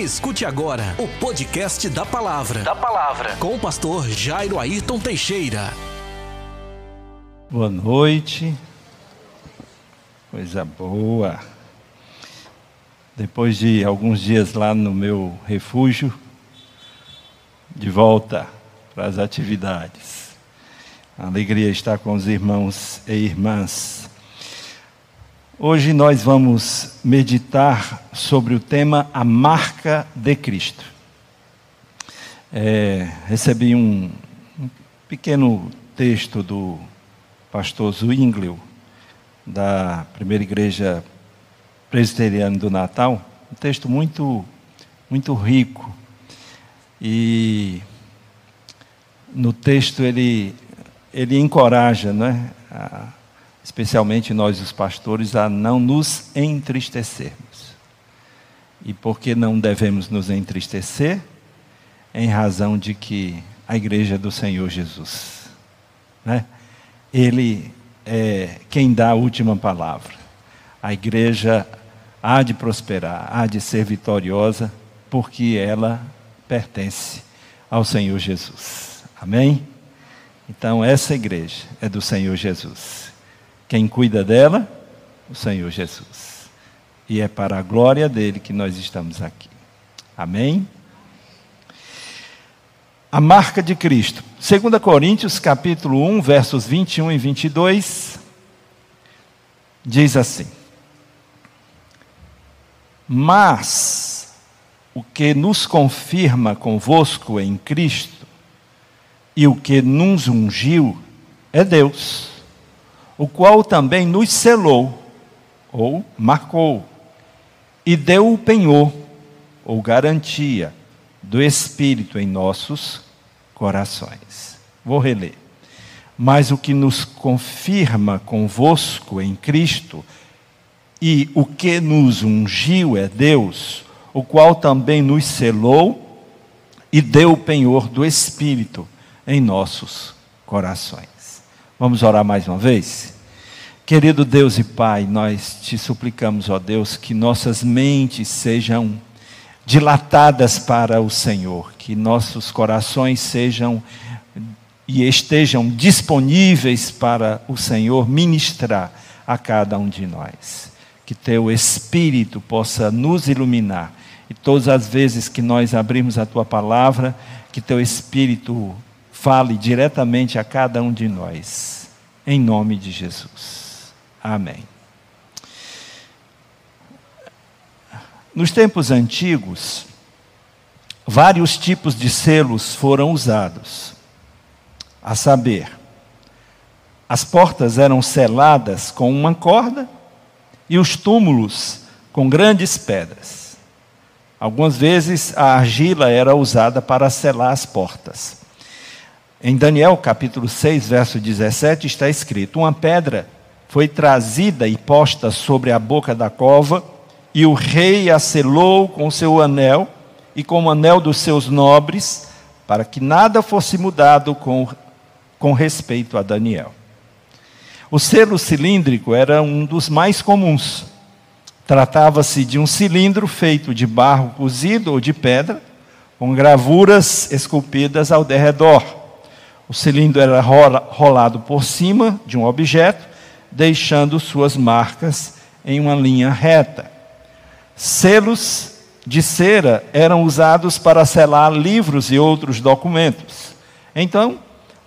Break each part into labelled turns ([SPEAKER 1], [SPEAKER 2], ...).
[SPEAKER 1] Escute agora o podcast da Palavra. Da Palavra. Com o pastor Jairo Ayrton Teixeira.
[SPEAKER 2] Boa noite. Coisa boa. Depois de alguns dias lá no meu refúgio, de volta para as atividades. A alegria estar com os irmãos e irmãs. Hoje nós vamos meditar sobre o tema A Marca de Cristo. É, recebi um, um, pequeno texto do pastor Zwinglio, da primeira igreja presbiteriana do Natal, um texto muito, muito rico. E no texto ele, ele encoraja, não é? A, especialmente nós os pastores, a não nos entristecermos. E por que não devemos nos entristecer? Em razão de que a igreja é do Senhor Jesus. Né? Ele é quem dá a última palavra. A igreja há de prosperar, há de ser vitoriosa, porque ela pertence ao Senhor Jesus. Amém? Então, essa igreja é do Senhor Jesus. Quem cuida dela? O Senhor Jesus. E é para a glória dele que nós estamos aqui. Amém? A marca de Cristo. 2 Coríntios, capítulo 1, versos 21 e 22, diz assim: Mas o que nos confirma convosco em Cristo e o que nos ungiu é Deus o qual também nos selou, ou marcou, e deu o penhor, ou garantia, do Espírito em nossos corações. Vou reler. Mas o que nos confirma convosco em Cristo, e o que nos ungiu é Deus, o qual também nos selou e deu o penhor do Espírito em nossos corações. Vamos orar mais uma vez? Querido Deus e Pai, nós te suplicamos, ó Deus, que nossas mentes sejam dilatadas para o Senhor, que nossos corações sejam e estejam disponíveis para o Senhor ministrar a cada um de nós. Que teu Espírito possa nos iluminar e todas as vezes que nós abrimos a tua palavra, que teu Espírito fale diretamente a cada um de nós. Em nome de Jesus. Amém. Nos tempos antigos, vários tipos de selos foram usados. A saber, as portas eram seladas com uma corda e os túmulos com grandes pedras. Algumas vezes a argila era usada para selar as portas. Em Daniel capítulo 6, verso 17, está escrito: Uma pedra foi trazida e posta sobre a boca da cova, e o rei a selou com seu anel e com o anel dos seus nobres, para que nada fosse mudado com, com respeito a Daniel. O selo cilíndrico era um dos mais comuns. Tratava-se de um cilindro feito de barro cozido ou de pedra, com gravuras esculpidas ao derredor. O cilindro era rolado por cima de um objeto, deixando suas marcas em uma linha reta. Selos de cera eram usados para selar livros e outros documentos. Então,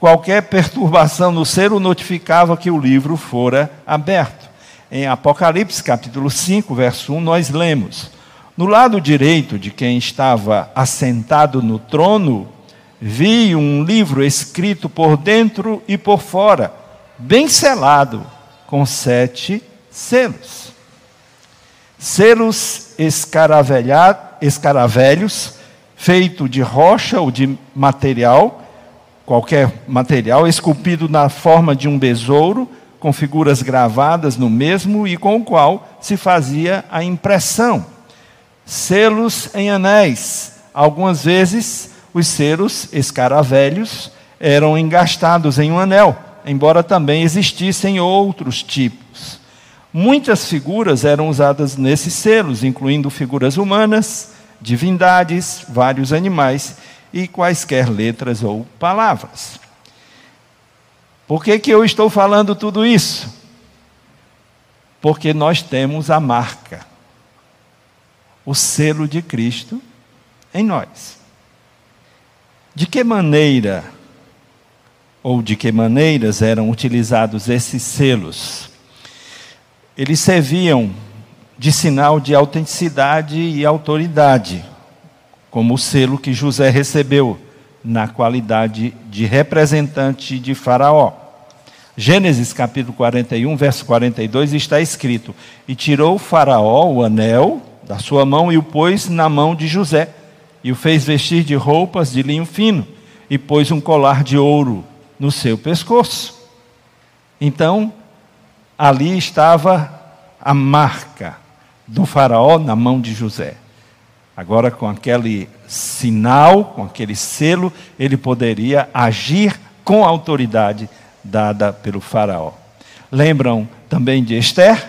[SPEAKER 2] qualquer perturbação no selo notificava que o livro fora aberto. Em Apocalipse capítulo 5, verso 1, nós lemos: No lado direito de quem estava assentado no trono vi um livro escrito por dentro e por fora, bem selado, com sete selos. Selos escaravelhos, feito de rocha ou de material, qualquer material, esculpido na forma de um besouro, com figuras gravadas no mesmo e com o qual se fazia a impressão. Selos em anéis, algumas vezes os selos escaravelhos eram engastados em um anel, embora também existissem outros tipos. Muitas figuras eram usadas nesses selos, incluindo figuras humanas, divindades, vários animais e quaisquer letras ou palavras. Por que, que eu estou falando tudo isso? Porque nós temos a marca, o selo de Cristo em nós. De que maneira, ou de que maneiras eram utilizados esses selos? Eles serviam de sinal de autenticidade e autoridade, como o selo que José recebeu na qualidade de representante de Faraó. Gênesis capítulo 41, verso 42 está escrito: E tirou o Faraó o anel da sua mão e o pôs na mão de José, e o fez vestir de roupas de linho fino, e pôs um colar de ouro no seu pescoço. Então, ali estava a marca do Faraó na mão de José. Agora, com aquele sinal, com aquele selo, ele poderia agir com a autoridade dada pelo Faraó. Lembram também de Esther,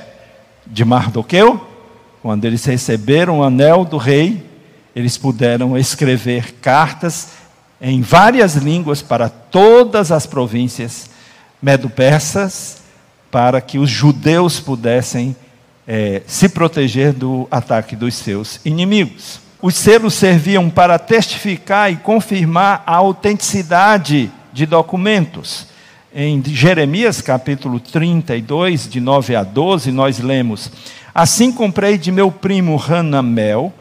[SPEAKER 2] de Mardoqueu? Quando eles receberam o anel do rei, eles puderam escrever cartas em várias línguas para todas as províncias medo-persas, para que os judeus pudessem é, se proteger do ataque dos seus inimigos. Os selos serviam para testificar e confirmar a autenticidade de documentos. Em Jeremias capítulo 32, de 9 a 12, nós lemos: Assim comprei de meu primo Hanamel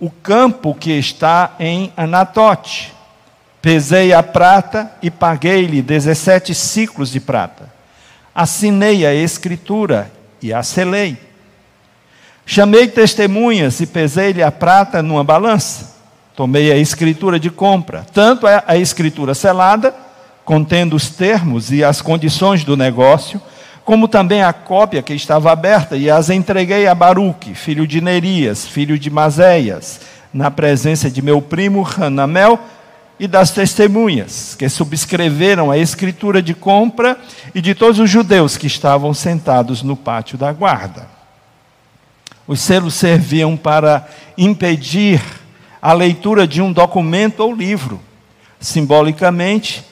[SPEAKER 2] o campo que está em Anatote. Pesei a prata e paguei-lhe 17 ciclos de prata. Assinei a escritura e a selei Chamei testemunhas e pesei-lhe a prata numa balança. Tomei a escritura de compra, tanto a escritura selada, contendo os termos e as condições do negócio, como também a cópia que estava aberta, e as entreguei a Baruque, filho de Nerias, filho de Mazéias, na presença de meu primo Hanamel e das testemunhas, que subscreveram a escritura de compra e de todos os judeus que estavam sentados no pátio da guarda. Os selos serviam para impedir a leitura de um documento ou livro. Simbolicamente,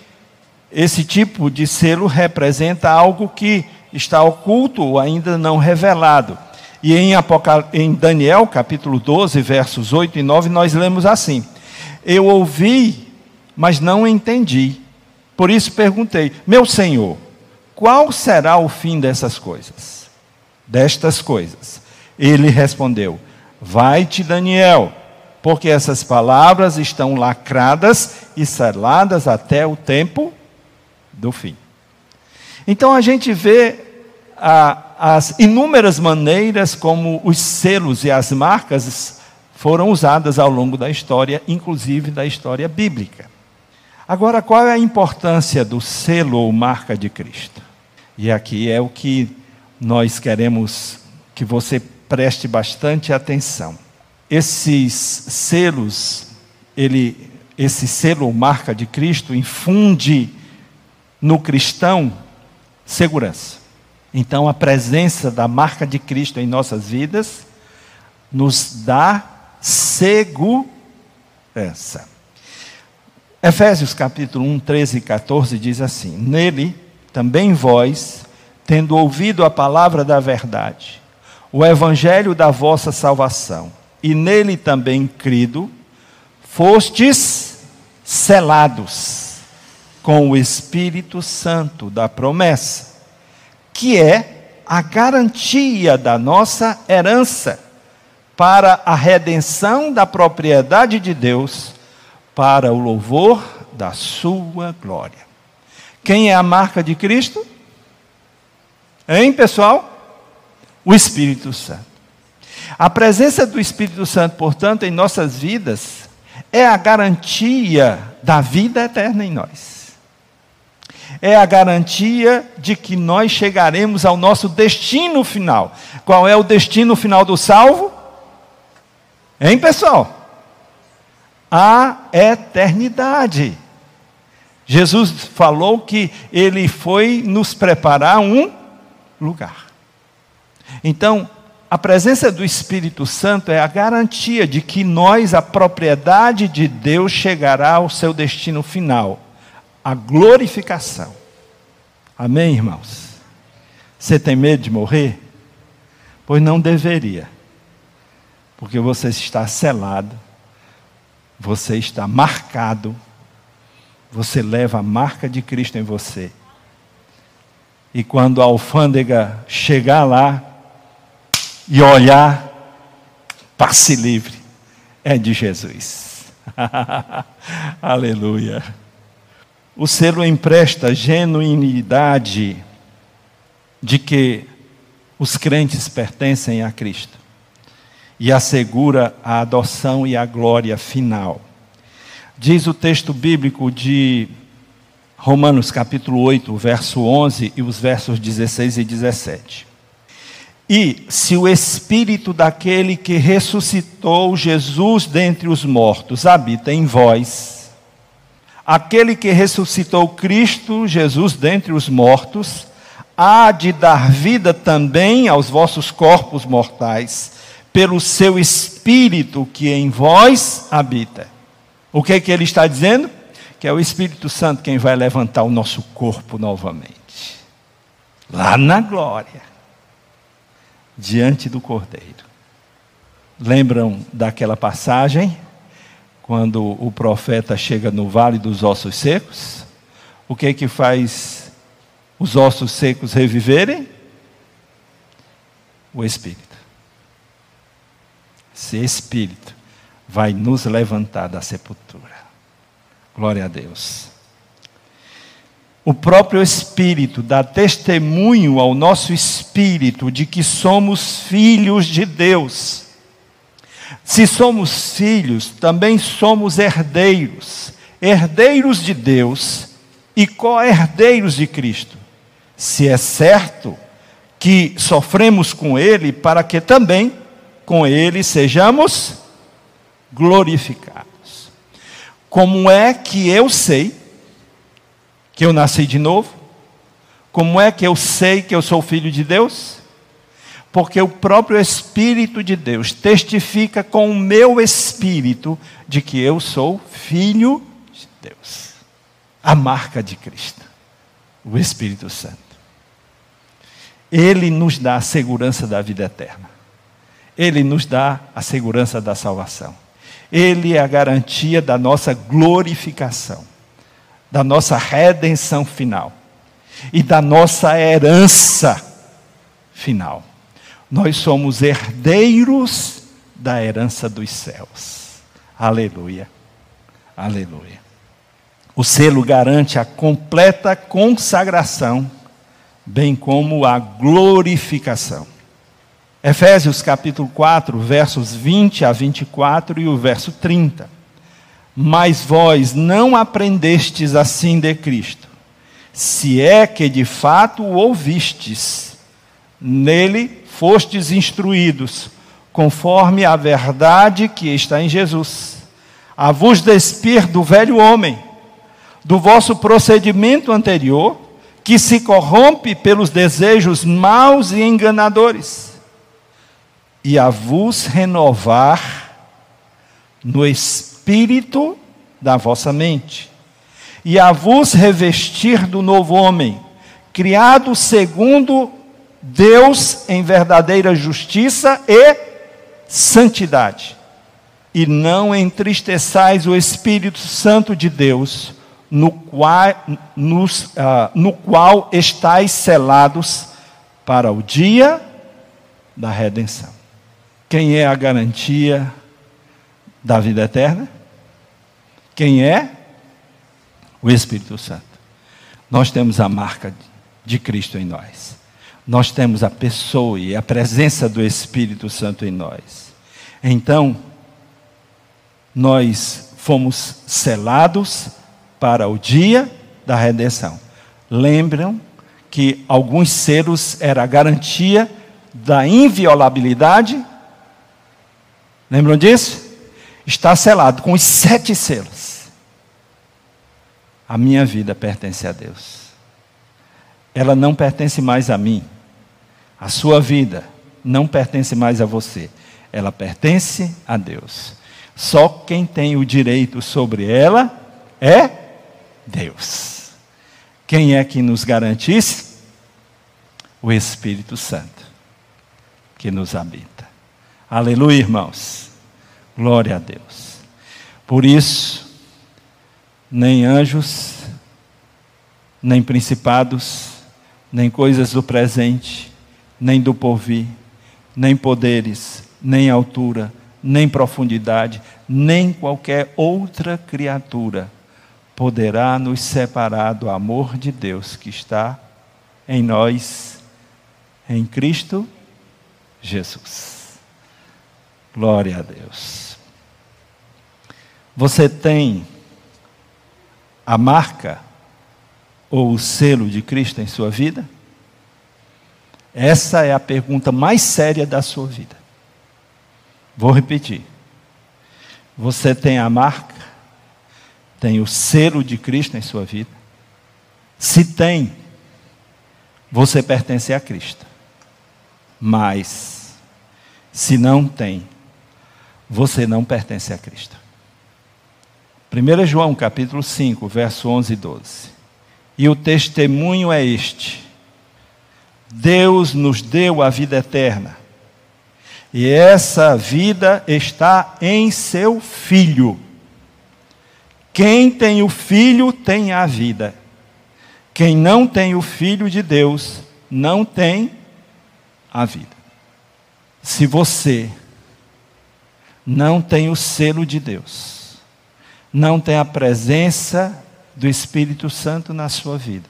[SPEAKER 2] esse tipo de selo representa algo que está oculto ou ainda não revelado. E em, Apocal... em Daniel, capítulo 12, versos 8 e 9, nós lemos assim: Eu ouvi, mas não entendi. Por isso perguntei: Meu Senhor, qual será o fim dessas coisas? Destas coisas. Ele respondeu: Vai-te, Daniel, porque essas palavras estão lacradas e seladas até o tempo do fim. Então a gente vê ah, as inúmeras maneiras como os selos e as marcas foram usadas ao longo da história, inclusive da história bíblica. Agora, qual é a importância do selo ou marca de Cristo? E aqui é o que nós queremos que você preste bastante atenção. Esses selos, ele, esse selo ou marca de Cristo infunde no cristão segurança. Então, a presença da marca de Cristo em nossas vidas nos dá segurança. Efésios capítulo 1, 13 e 14 diz assim: Nele também vós, tendo ouvido a palavra da verdade, o evangelho da vossa salvação, e nele também crido, fostes selados com o Espírito Santo da promessa, que é a garantia da nossa herança para a redenção da propriedade de Deus, para o louvor da sua glória. Quem é a marca de Cristo? Hein, pessoal? o Espírito Santo. A presença do Espírito Santo, portanto, em nossas vidas, é a garantia da vida eterna em nós. É a garantia de que nós chegaremos ao nosso destino final. Qual é o destino final do salvo? Hein, pessoal? A eternidade. Jesus falou que ele foi nos preparar um lugar. Então, a presença do Espírito Santo é a garantia de que nós, a propriedade de Deus, chegará ao seu destino final, a glorificação. Amém, irmãos? Você tem medo de morrer? Pois não deveria, porque você está selado, você está marcado, você leva a marca de Cristo em você. E quando a alfândega chegar lá e olhar, passe livre, é de Jesus. Aleluia. O selo empresta genuinidade de que os crentes pertencem a Cristo e assegura a adoção e a glória final. Diz o texto bíblico de Romanos capítulo 8, verso 11 e os versos 16 e 17. E se o espírito daquele que ressuscitou Jesus dentre os mortos habita em vós, aquele que ressuscitou Cristo Jesus dentre os mortos, há de dar vida também aos vossos corpos mortais, pelo seu espírito que em vós habita. O que é que ele está dizendo? que é o Espírito Santo quem vai levantar o nosso corpo novamente. Lá na glória, diante do Cordeiro. Lembram daquela passagem? Quando o profeta chega no vale dos ossos secos? O que é que faz os ossos secos reviverem? O Espírito. Esse Espírito vai nos levantar da sepultura. Glória a Deus. O próprio Espírito dá testemunho ao nosso espírito de que somos filhos de Deus. Se somos filhos, também somos herdeiros, herdeiros de Deus e co-herdeiros de Cristo. Se é certo que sofremos com Ele, para que também com Ele sejamos glorificados. Como é que eu sei que eu nasci de novo? Como é que eu sei que eu sou filho de Deus? Porque o próprio Espírito de Deus testifica com o meu espírito de que eu sou filho de Deus. A marca de Cristo, o Espírito Santo. Ele nos dá a segurança da vida eterna. Ele nos dá a segurança da salvação. Ele é a garantia da nossa glorificação, da nossa redenção final e da nossa herança final. Nós somos herdeiros da herança dos céus. Aleluia. Aleluia. O selo garante a completa consagração, bem como a glorificação. Efésios capítulo 4, versos 20 a 24 e o verso 30. Mas vós não aprendestes assim de Cristo, se é que de fato o ouvistes, nele fostes instruídos, conforme a verdade que está em Jesus, a vos despir do velho homem, do vosso procedimento anterior, que se corrompe pelos desejos maus e enganadores e a vos renovar no espírito da vossa mente, e a vos revestir do novo homem, criado segundo Deus em verdadeira justiça e santidade. E não entristeçais o Espírito Santo de Deus, no qual, nos, uh, no qual estáis selados para o dia da redenção. Quem é a garantia da vida eterna? Quem é? O Espírito Santo. Nós temos a marca de Cristo em nós. Nós temos a pessoa e a presença do Espírito Santo em nós. Então, nós fomos selados para o dia da redenção. Lembram que alguns selos era a garantia da inviolabilidade Lembram disso? Está selado com os sete selos. A minha vida pertence a Deus. Ela não pertence mais a mim. A sua vida não pertence mais a você, ela pertence a Deus. Só quem tem o direito sobre ela é Deus. Quem é que nos garante isso? O Espírito Santo, que nos habita. Aleluia, irmãos. Glória a Deus. Por isso, nem anjos, nem principados, nem coisas do presente, nem do porvir, nem poderes, nem altura, nem profundidade, nem qualquer outra criatura poderá nos separar do amor de Deus que está em nós, em Cristo Jesus. Glória a Deus. Você tem a marca ou o selo de Cristo em sua vida? Essa é a pergunta mais séria da sua vida. Vou repetir. Você tem a marca, tem o selo de Cristo em sua vida? Se tem, você pertence a Cristo. Mas, se não tem, você não pertence a Cristo. 1 João capítulo 5, verso 11 e 12. E o testemunho é este: Deus nos deu a vida eterna. E essa vida está em seu Filho. Quem tem o Filho tem a vida. Quem não tem o Filho de Deus não tem a vida. Se você não tem o selo de Deus, não tem a presença do Espírito Santo na sua vida,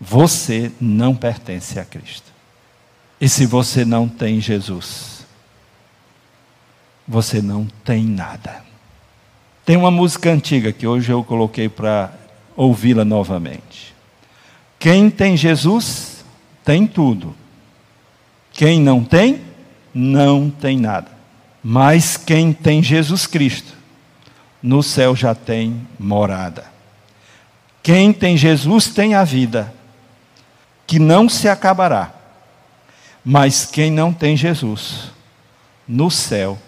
[SPEAKER 2] você não pertence a Cristo. E se você não tem Jesus, você não tem nada. Tem uma música antiga que hoje eu coloquei para ouvi-la novamente. Quem tem Jesus, tem tudo. Quem não tem, não tem nada. Mas quem tem Jesus Cristo, no céu já tem morada. Quem tem Jesus tem a vida, que não se acabará. Mas quem não tem Jesus, no céu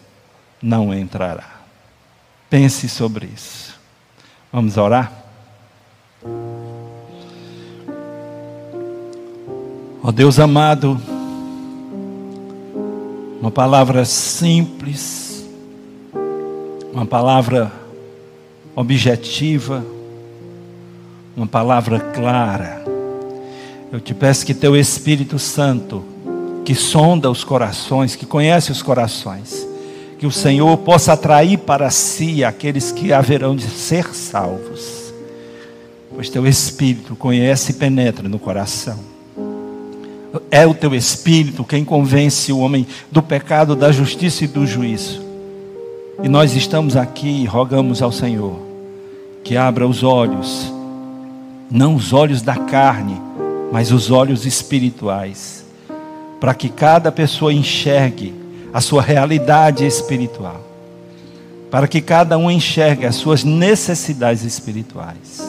[SPEAKER 2] não entrará. Pense sobre isso. Vamos orar? Ó oh Deus amado, uma palavra simples, uma palavra objetiva, uma palavra clara. Eu te peço que teu Espírito Santo, que sonda os corações, que conhece os corações, que o Senhor possa atrair para si aqueles que haverão de ser salvos. Pois teu Espírito conhece e penetra no coração. É o teu Espírito quem convence o homem do pecado, da justiça e do juízo. E nós estamos aqui e rogamos ao Senhor que abra os olhos, não os olhos da carne, mas os olhos espirituais, para que cada pessoa enxergue a sua realidade espiritual, para que cada um enxergue as suas necessidades espirituais.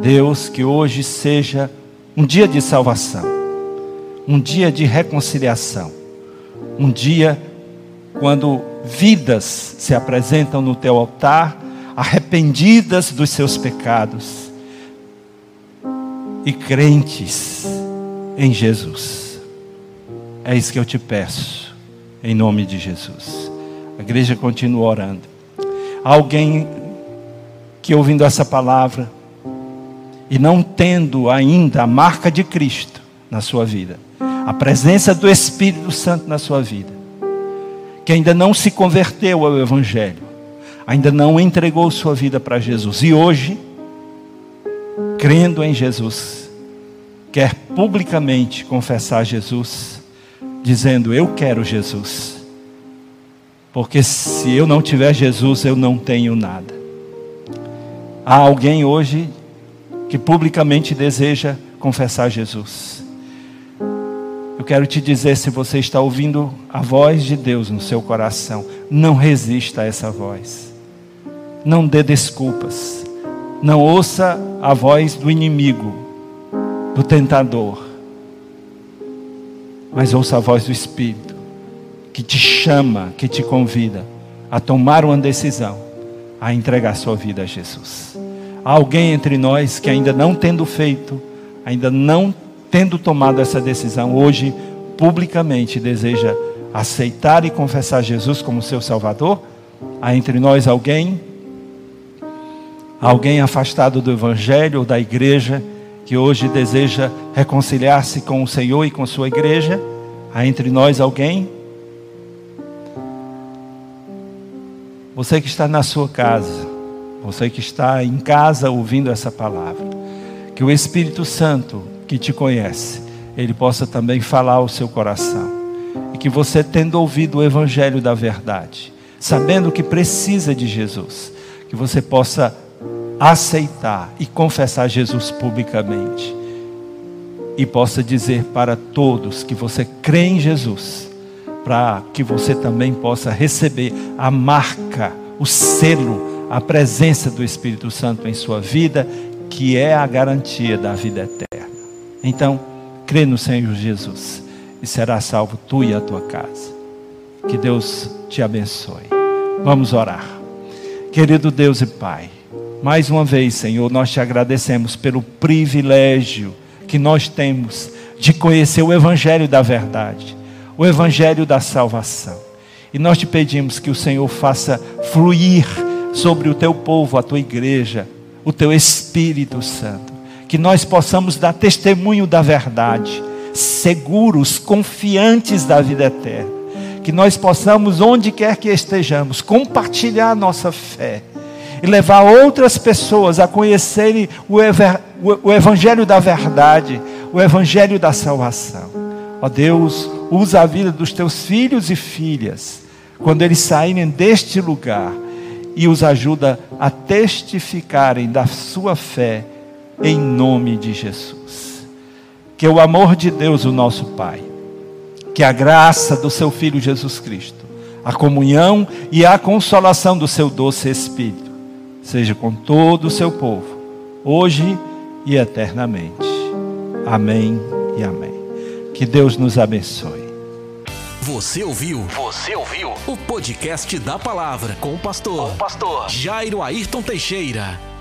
[SPEAKER 2] Deus, que hoje seja um dia de salvação, um dia de reconciliação, um dia quando vidas se apresentam no teu altar, arrependidas dos seus pecados e crentes em Jesus. É isso que eu te peço em nome de Jesus. A igreja continua orando. Alguém que ouvindo essa palavra e não tendo ainda a marca de Cristo na sua vida, a presença do Espírito Santo na sua vida, que ainda não se converteu ao Evangelho, ainda não entregou sua vida para Jesus e hoje, crendo em Jesus, quer publicamente confessar Jesus dizendo: Eu quero Jesus. Porque se eu não tiver Jesus, eu não tenho nada. Há alguém hoje que publicamente deseja confessar Jesus. Eu quero te dizer, se você está ouvindo a voz de Deus no seu coração, não resista a essa voz. Não dê desculpas. Não ouça a voz do inimigo, do tentador mas ouça a voz do Espírito, que te chama, que te convida a tomar uma decisão, a entregar sua vida a Jesus. Há alguém entre nós que ainda não tendo feito, ainda não tendo tomado essa decisão, hoje publicamente deseja aceitar e confessar Jesus como seu Salvador? Há entre nós alguém, alguém afastado do Evangelho ou da igreja, que hoje deseja reconciliar-se com o Senhor e com sua igreja? Há entre nós alguém? Você que está na sua casa, você que está em casa ouvindo essa palavra, que o Espírito Santo que te conhece, ele possa também falar ao seu coração. E que você, tendo ouvido o Evangelho da verdade, sabendo que precisa de Jesus, que você possa aceitar e confessar Jesus publicamente. E possa dizer para todos que você crê em Jesus, para que você também possa receber a marca, o selo, a presença do Espírito Santo em sua vida, que é a garantia da vida eterna. Então, crê no Senhor Jesus e será salvo tu e a tua casa. Que Deus te abençoe. Vamos orar. Querido Deus e Pai, mais uma vez, Senhor, nós te agradecemos pelo privilégio que nós temos de conhecer o Evangelho da verdade, o Evangelho da salvação. E nós te pedimos que o Senhor faça fluir sobre o teu povo, a tua igreja, o teu Espírito Santo que nós possamos dar testemunho da verdade, seguros, confiantes da vida eterna. Que nós possamos, onde quer que estejamos, compartilhar a nossa fé e levar outras pessoas a conhecerem o, ever, o, o Evangelho da verdade, o Evangelho da salvação. Ó Deus, usa a vida dos teus filhos e filhas, quando eles saírem deste lugar, e os ajuda a testificarem da sua fé em nome de Jesus. Que o amor de Deus, o nosso Pai, que a graça do seu Filho Jesus Cristo, a comunhão e a consolação do seu doce Espírito, seja com todo o seu povo, hoje e eternamente. Amém e amém. Que Deus nos abençoe.
[SPEAKER 1] Você ouviu? Você ouviu? O podcast da palavra com o pastor, com o pastor Jairo Ayrton Teixeira.